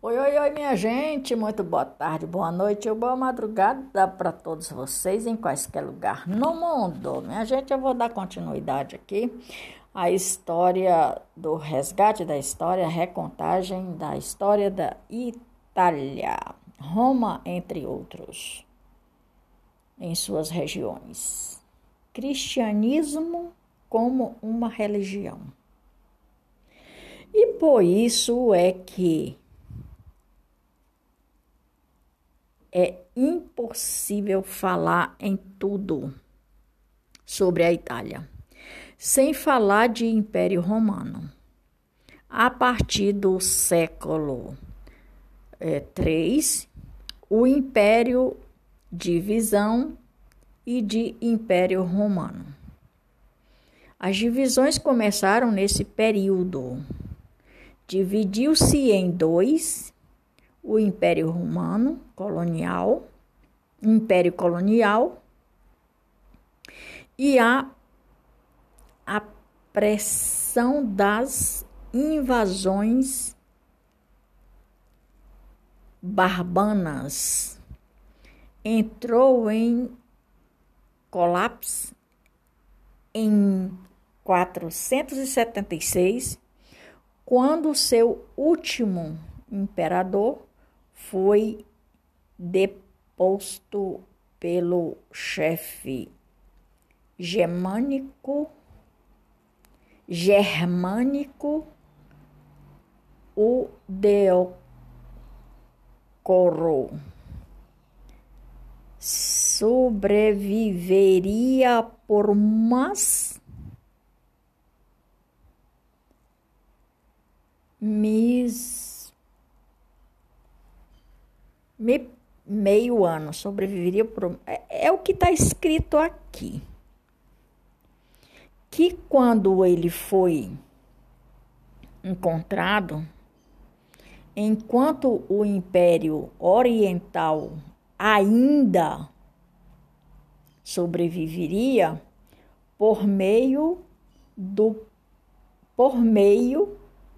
Oi, oi, oi, minha gente, muito boa tarde, boa noite ou boa madrugada para todos vocês em quaisquer lugar no mundo. Minha gente, eu vou dar continuidade aqui à história do resgate da história, recontagem da história da Itália, Roma, entre outros, em suas regiões. Cristianismo como uma religião. E por isso é que é impossível falar em tudo sobre a Itália, sem falar de Império Romano. A partir do século III, é, o Império de Visão e de Império Romano. As divisões começaram nesse período. Dividiu-se em dois o Império Romano colonial, Império colonial e a, a pressão das invasões barbanas. Entrou em colapso em 476, quando seu último imperador foi deposto pelo chefe germânico germânico o Deocoro sobreviveria por umas mis me, meio ano, sobreviveria por. É, é o que está escrito aqui. Que quando ele foi encontrado, enquanto o Império Oriental ainda sobreviveria por meio do por meio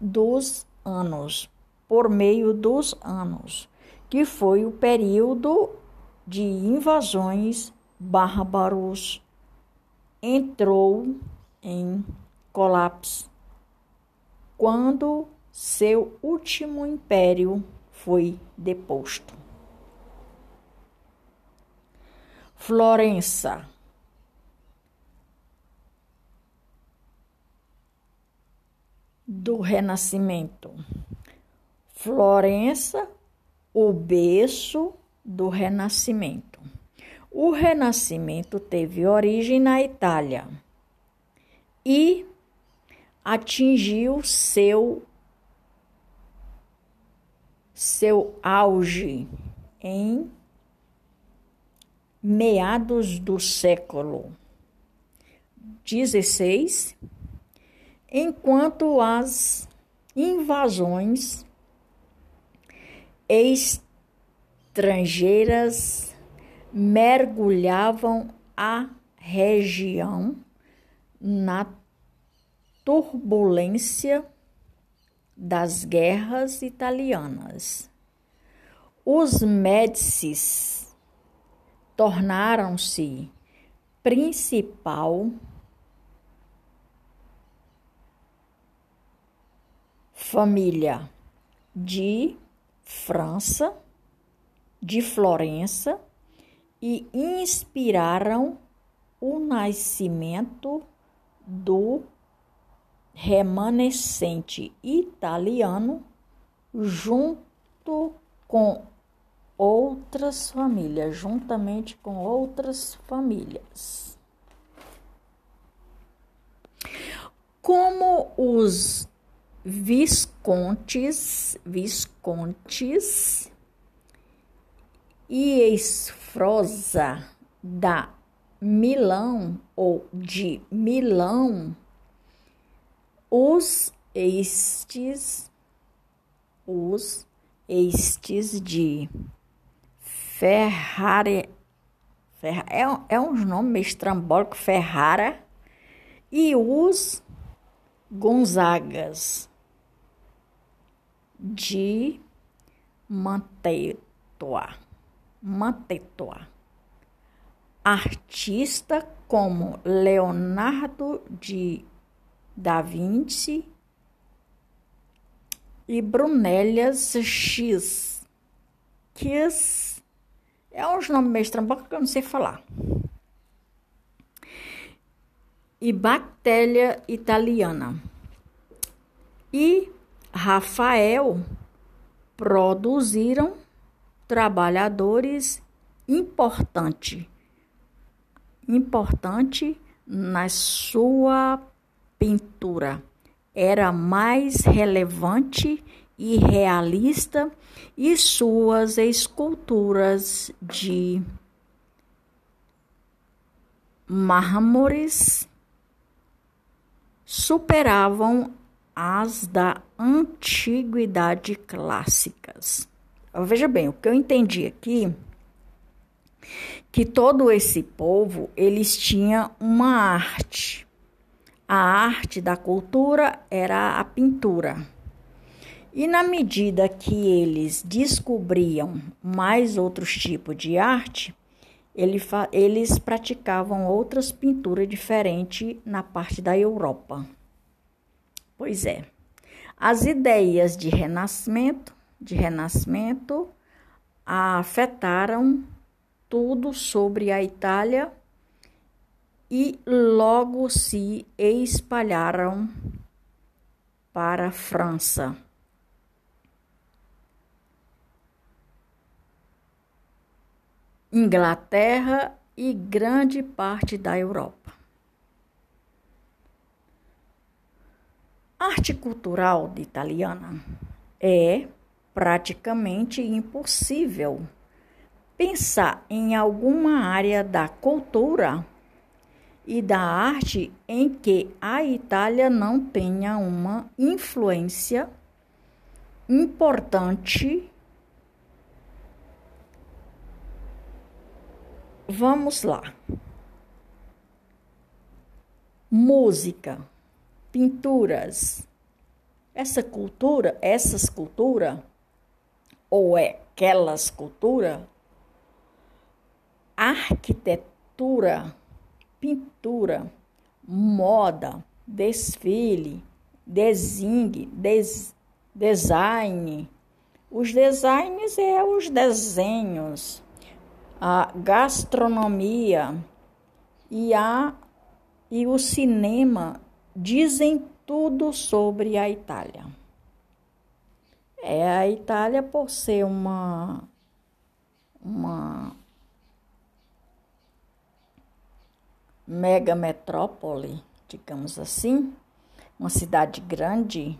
dos anos, por meio dos anos que foi o período de invasões bárbaros, entrou em colapso quando seu último império foi deposto. Florença. Do Renascimento. Florença o berço do Renascimento. O Renascimento teve origem na Itália e atingiu seu seu auge em meados do século XVI, enquanto as invasões estrangeiras mergulhavam a região na turbulência das guerras italianas. Os Médicis tornaram-se principal família de França, de Florença, e inspiraram o nascimento do remanescente italiano junto com outras famílias, juntamente com outras famílias. Como os viscontes, viscontes e esfrosa da Milão ou de Milão, os estes, os estes de Ferrari, Ferra, é, é um nome estrambólico, Ferrara, e os Gonzagas de Mantetua. Mantetua. Artista como Leonardo de da Vinci e Brunellias X. Kiss é uns nomes meio estranhos que eu não sei falar. E Bactéria Italiana. E Rafael produziram trabalhadores importante importante na sua pintura. Era mais relevante e realista e suas esculturas de mármores superavam as da antiguidade clássicas. Veja bem, o que eu entendi aqui que todo esse povo eles tinham uma arte. A arte da cultura era a pintura. E na medida que eles descobriam mais outros tipos de arte, eles praticavam outras pinturas diferentes na parte da Europa. Pois é. As ideias de renascimento, de renascimento afetaram tudo sobre a Itália e logo se espalharam para a França. Inglaterra e grande parte da Europa. Arte cultural de italiana é praticamente impossível pensar em alguma área da cultura e da arte em que a Itália não tenha uma influência importante. Vamos lá. Música, pinturas. Essa cultura, essas culturas, ou é aquelas culturas, arquitetura, pintura, moda, desfile, desenho, des, design. Os designs é os desenhos, a gastronomia e a e o cinema dizem tudo sobre a Itália. É a Itália por ser uma uma mega metrópole, digamos assim, uma cidade grande,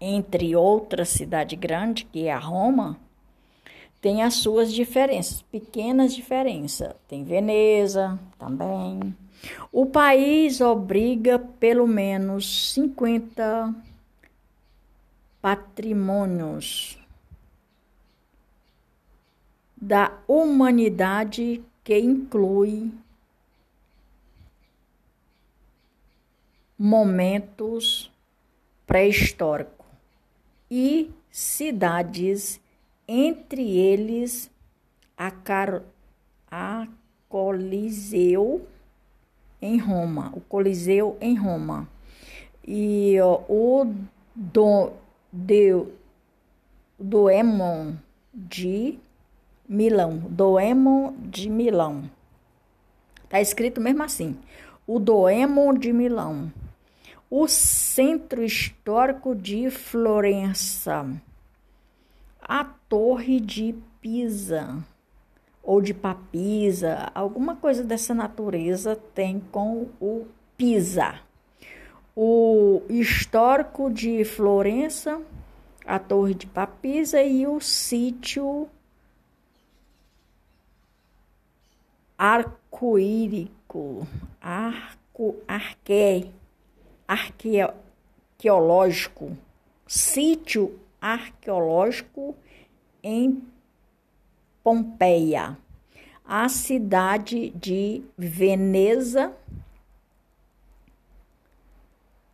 entre outra cidade grande, que é a Roma, tem as suas diferenças, pequenas diferenças. Tem Veneza também. O país obriga pelo menos 50 patrimônios da humanidade que inclui momentos pré-históricos e cidades, entre eles a, Car a Coliseu em Roma, o Coliseu em Roma e ó, o do, do, Doemon de Milão, Doemon de Milão. Tá escrito mesmo assim, o Doemon de Milão o Centro Histórico de Florença, a Torre de Pisa ou de Papisa, alguma coisa dessa natureza tem com o Pisa. O histórico de Florença, a Torre de Papisa e o sítio arco-írico, arco, arqué, arqueológico, sítio arqueológico em Pompeia, a cidade de Veneza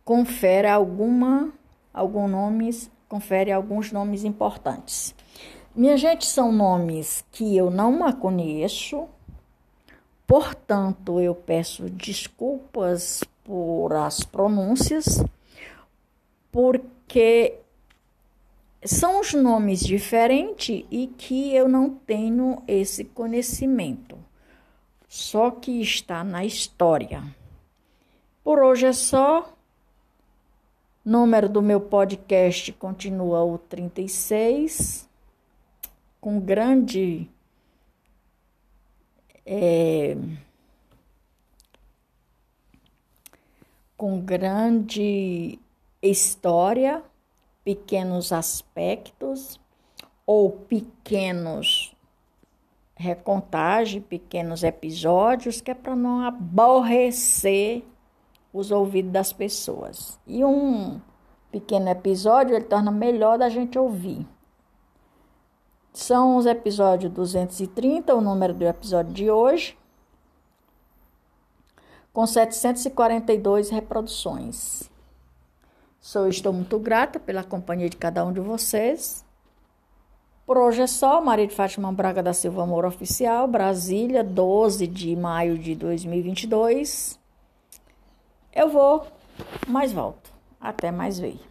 confere alguma alguns nomes, confere alguns nomes importantes. Minha gente, são nomes que eu não conheço, portanto, eu peço desculpas por as pronúncias, porque são os nomes diferentes e que eu não tenho esse conhecimento, só que está na história. Por hoje é só. Número do meu podcast continua o 36 com grande é, com grande história, pequenos aspectos ou pequenos recontagem, pequenos episódios, que é para não aborrecer os ouvidos das pessoas. E um pequeno episódio ele torna melhor da gente ouvir. São os episódios 230, o número do episódio de hoje, com 742 reproduções. Sou, estou muito grata pela companhia de cada um de vocês. Por hoje é só, Maria de Fátima Braga da Silva Amor Oficial, Brasília, 12 de maio de 2022. Eu vou, mas volto. Até mais ver.